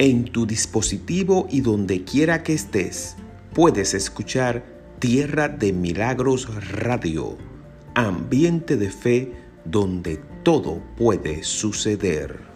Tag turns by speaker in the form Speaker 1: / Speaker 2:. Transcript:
Speaker 1: En tu dispositivo y donde quiera que estés, puedes escuchar Tierra de Milagros Radio, ambiente de fe donde todo puede suceder.